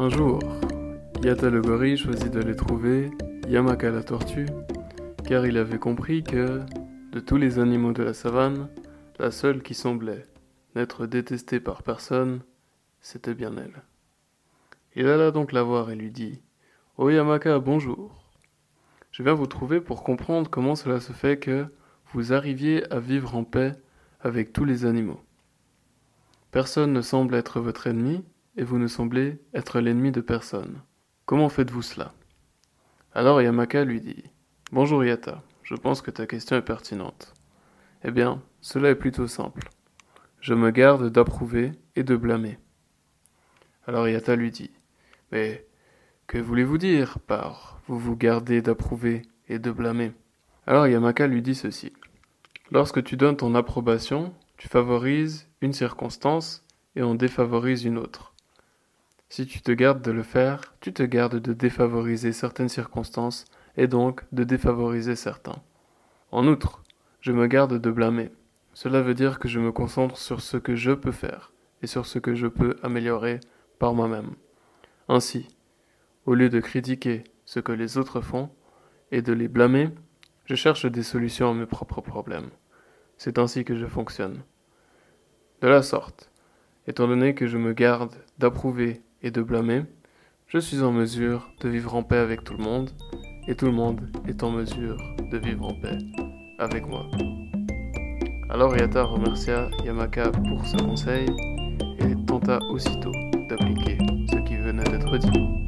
Un jour, Yata le gorille choisit d'aller trouver Yamaka la tortue, car il avait compris que, de tous les animaux de la savane, la seule qui semblait n'être détestée par personne, c'était bien elle. Il alla donc la voir et lui dit Oh Yamaka, bonjour. Je viens vous trouver pour comprendre comment cela se fait que vous arriviez à vivre en paix avec tous les animaux. Personne ne semble être votre ennemi, et vous ne semblez être l'ennemi de personne. Comment faites-vous cela? Alors Yamaka lui dit Bonjour Yata, je pense que ta question est pertinente. Eh bien, cela est plutôt simple. Je me garde d'approuver et de blâmer. Alors Yata lui dit Mais que voulez-vous dire par vous vous gardez d'approuver et de blâmer? Alors Yamaka lui dit ceci Lorsque tu donnes ton approbation, tu favorises une circonstance et en défavorises une autre. Si tu te gardes de le faire, tu te gardes de défavoriser certaines circonstances et donc de défavoriser certains. En outre, je me garde de blâmer. Cela veut dire que je me concentre sur ce que je peux faire et sur ce que je peux améliorer par moi-même. Ainsi, au lieu de critiquer ce que les autres font et de les blâmer, je cherche des solutions à mes propres problèmes. C'est ainsi que je fonctionne. De la sorte, étant donné que je me garde d'approuver et de blâmer, je suis en mesure de vivre en paix avec tout le monde, et tout le monde est en mesure de vivre en paix avec moi. Alors Yata remercia Yamaka pour ce conseil et tenta aussitôt d'appliquer ce qui venait d'être dit.